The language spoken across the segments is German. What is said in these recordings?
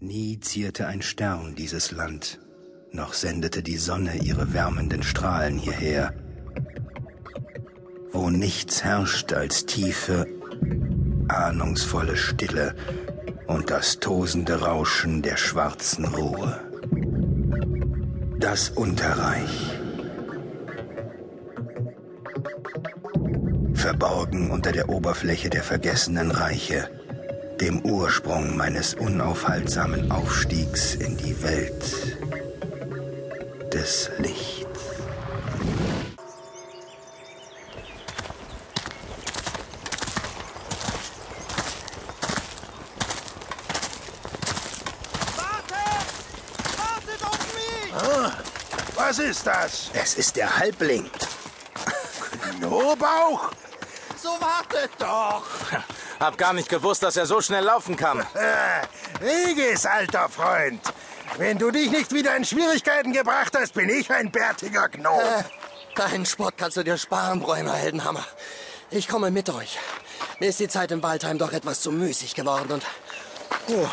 Nie zierte ein Stern dieses Land, noch sendete die Sonne ihre wärmenden Strahlen hierher, wo nichts herrscht als tiefe, ahnungsvolle Stille und das tosende Rauschen der schwarzen Ruhe. Das Unterreich. Verborgen unter der Oberfläche der vergessenen Reiche, dem Ursprung meines unaufhaltsamen Aufstiegs in die Welt des Lichts. Was ist das? Es ist der Halbling. Knobauch? So wartet doch. Hab gar nicht gewusst, dass er so schnell laufen kann. Regis, alter Freund. Wenn du dich nicht wieder in Schwierigkeiten gebracht hast, bin ich ein bärtiger Gnom. Äh, deinen Sport kannst du dir sparen, Bräumer Heldenhammer. Ich komme mit euch. Mir ist die Zeit im Waldheim doch etwas zu müßig geworden und... Oh,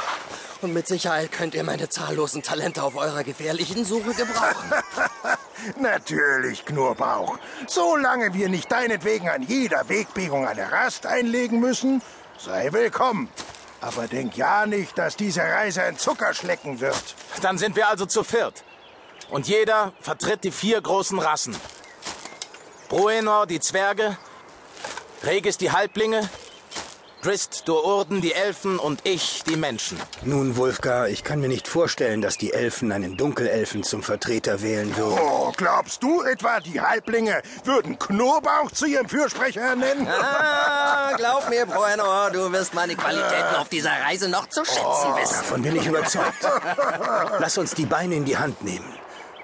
und mit Sicherheit könnt ihr meine zahllosen Talente auf eurer gefährlichen Suche gebrauchen. Natürlich, Knorbauch. Solange wir nicht deinetwegen an jeder Wegbiegung eine Rast einlegen müssen, sei willkommen. Aber denk ja nicht, dass diese Reise ein Zuckerschlecken wird. Dann sind wir also zu viert. Und jeder vertritt die vier großen Rassen. Bruenor die Zwerge, Regis die Halblinge, Drist, Dururden, die Elfen und ich, die Menschen. Nun, Wulfgar, ich kann mir nicht vorstellen, dass die Elfen einen Dunkelelfen zum Vertreter wählen würden. Oh, glaubst du etwa, die Halblinge würden Knorbauch zu ihrem Fürsprecher ernennen? Ah, glaub mir, Bruenor, du wirst meine Qualitäten auf dieser Reise noch zu schätzen Oh. wissen. Davon bin ich überzeugt. Lass uns die Beine in die Hand nehmen.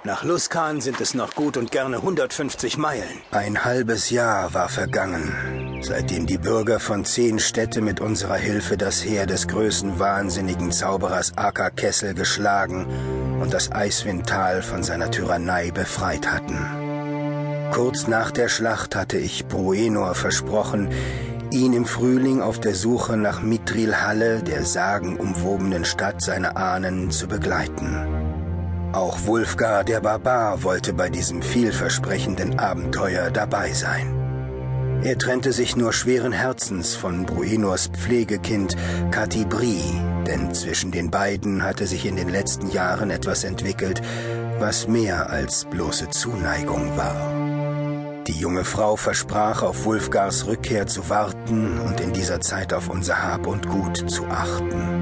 Nach Luskan sind es noch gut und gerne 150 Meilen. Ein halbes Jahr war vergangen, seitdem die Bürger von zehn Städte mit unserer Hilfe das Heer des größten wahnsinnigen Zauberers Aka Kessel geschlagen und das Eiswindtal von seiner Tyrannei befreit hatten. Kurz nach der Schlacht hatte ich Bruenor versprochen, ihn im Frühling auf der Suche nach Mithril Halle, der sagenumwobenen Stadt seiner Ahnen, zu begleiten. Auch Wulfgar der Barbar wollte bei diesem vielversprechenden Abenteuer dabei sein. Er trennte sich nur schweren Herzens von Bruenors Pflegekind Katibri, denn zwischen den beiden hatte sich in den letzten Jahren etwas entwickelt, was mehr als bloße Zuneigung war. Die junge Frau versprach, auf Wulfgars Rückkehr zu warten und in dieser Zeit auf unser Hab und Gut zu achten.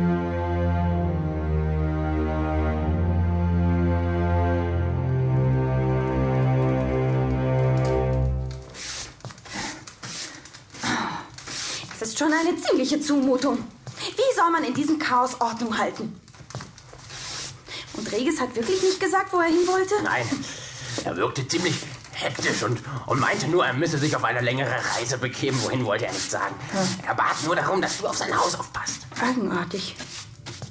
Ist schon eine ziemliche Zumutung. Wie soll man in diesem Chaos Ordnung halten? Und Regis hat wirklich nicht gesagt, wo er hin wollte? Nein, er wirkte ziemlich hektisch und, und meinte nur, er müsse sich auf eine längere Reise begeben. Wohin wollte er nicht sagen. Er bat nur darum, dass du auf sein Haus aufpasst. Eigenartig.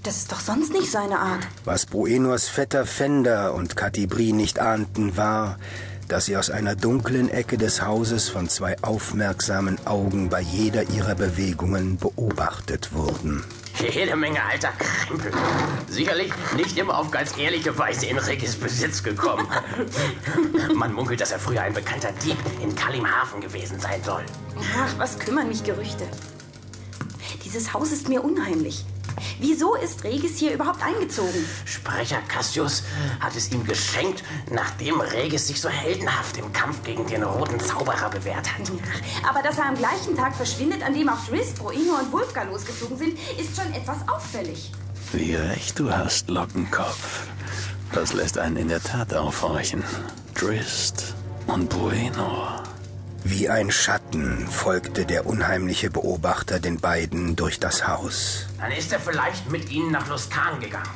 Das ist doch sonst nicht seine Art. Was Bruenors Vetter Fender und Katibri nicht ahnten, war, dass sie aus einer dunklen Ecke des Hauses von zwei aufmerksamen Augen bei jeder ihrer Bewegungen beobachtet wurden. Jede Menge alter Krempel. Sicherlich nicht immer auf ganz ehrliche Weise in Regis Besitz gekommen. Man munkelt, dass er früher ein bekannter Dieb in Kalimhafen gewesen sein soll. Ach, was kümmern mich Gerüchte? Dieses Haus ist mir unheimlich. Wieso ist Regis hier überhaupt eingezogen? Sprecher Cassius hat es ihm geschenkt, nachdem Regis sich so heldenhaft im Kampf gegen den roten Zauberer bewährt hat. Aber dass er am gleichen Tag verschwindet, an dem auch Drist, Bruino und Wulfgar losgezogen sind, ist schon etwas auffällig. Wie recht du hast, Lockenkopf. Das lässt einen in der Tat aufhorchen. Drist und Bruenor. Wie ein Schatten folgte der unheimliche Beobachter den beiden durch das Haus. Dann ist er vielleicht mit ihnen nach Luskan gegangen.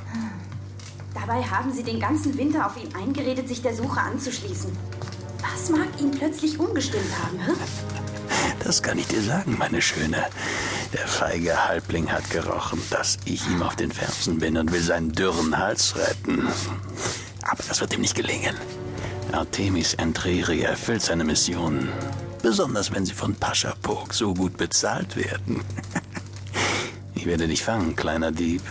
Dabei haben sie den ganzen Winter auf ihn eingeredet, sich der Suche anzuschließen. Was mag ihn plötzlich umgestimmt haben? Hm? Das kann ich dir sagen, meine Schöne. Der feige Halbling hat gerochen, dass ich ihm auf den Fersen bin und will seinen dürren Hals retten. Aber das wird ihm nicht gelingen. Artemis Entreri erfüllt seine Mission. Besonders wenn sie von Paschapok so gut bezahlt werden. Ich werde dich fangen, kleiner Dieb.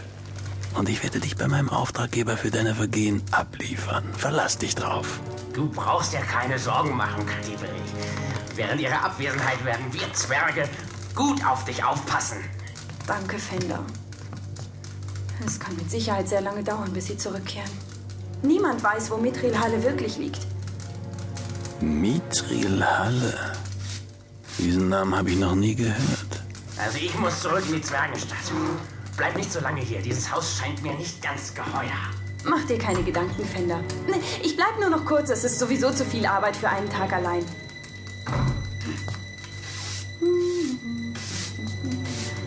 Und ich werde dich bei meinem Auftraggeber für deine Vergehen abliefern. Verlass dich drauf. Du brauchst ja keine Sorgen machen, Katibri. Während ihrer Abwesenheit werden wir Zwerge gut auf dich aufpassen. Danke, Fender. Es kann mit Sicherheit sehr lange dauern, bis sie zurückkehren. Niemand weiß, wo Mithril Halle wirklich liegt. Mithril Halle? Diesen Namen habe ich noch nie gehört. Also ich muss zurück in die Zwergenstadt. Bleib nicht so lange hier. Dieses Haus scheint mir nicht ganz geheuer. Mach dir keine Gedanken, Fender. Nee, Ich bleib nur noch kurz. Es ist sowieso zu viel Arbeit für einen Tag allein.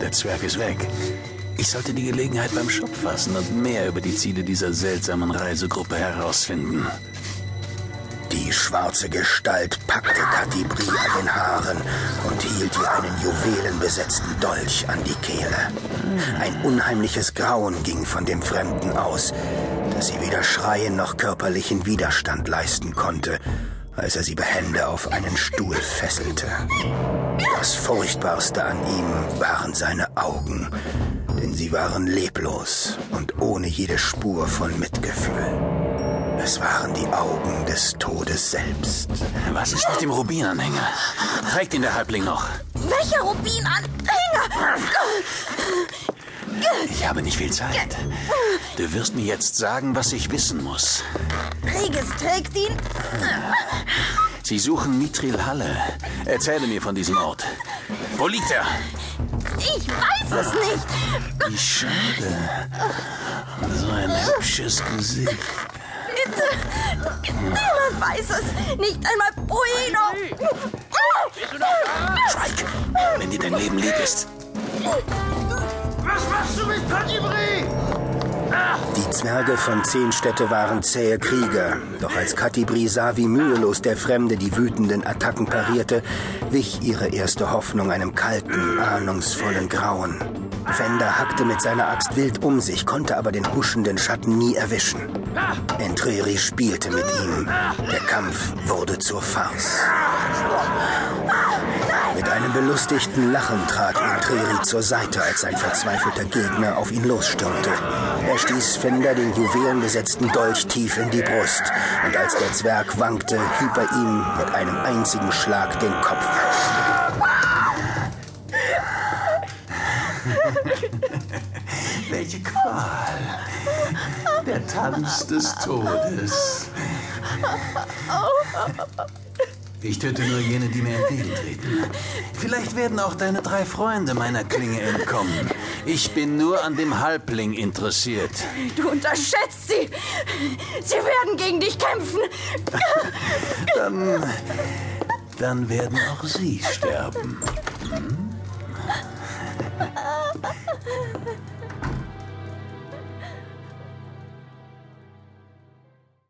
Der Zwerg ist weg. Ich sollte die Gelegenheit beim Schopf fassen und mehr über die Ziele dieser seltsamen Reisegruppe herausfinden. Die schwarze Gestalt packte Katibri an den Haaren und hielt ihr einen juwelenbesetzten Dolch an die Kehle. Ein unheimliches Grauen ging von dem Fremden aus, dass sie weder schreien noch körperlichen Widerstand leisten konnte, als er sie behende auf einen Stuhl fesselte. Das Furchtbarste an ihm waren seine Augen, denn sie waren leblos und ohne jede Spur von Mitgefühl. Es waren die Augen des Todes selbst. Was ist mit dem Rubinanhänger? Trägt ihn der Halbling noch? Welcher Rubinanhänger? Ich habe nicht viel Zeit. Du wirst mir jetzt sagen, was ich wissen muss. Regis trägt ihn. Sie suchen Mithril Halle. Erzähle mir von diesem Ort. Wo liegt er? Ich weiß es nicht. Wie schade. So ein hübsches Gesicht. Bitte. Niemand weiß es. Nicht einmal Bueno. Schweig, wenn dir dein Leben lieb ist. Was machst du mit Katibri? Die Zwerge von Zehnstädte waren zähe Krieger, doch als Katibri sah, wie mühelos der Fremde die wütenden Attacken parierte, wich ihre erste Hoffnung einem kalten, ahnungsvollen Grauen. Fender hackte mit seiner Axt wild um sich, konnte aber den huschenden Schatten nie erwischen. Entreri spielte mit ihm. Der Kampf wurde zur Farce. Mit einem belustigten Lachen trat Entreri zur Seite, als sein verzweifelter Gegner auf ihn losstürmte. Er stieß Fender den juwelenbesetzten Dolch tief in die Brust, und als der Zwerg wankte, hieb er ihm mit einem einzigen Schlag den Kopf Qual. Der Tanz des Todes. Ich töte nur jene, die mir entgegentreten. Vielleicht werden auch deine drei Freunde meiner Klinge entkommen. Ich bin nur an dem Halbling interessiert. Du unterschätzt sie. Sie werden gegen dich kämpfen. Dann, dann werden auch sie sterben. Hm?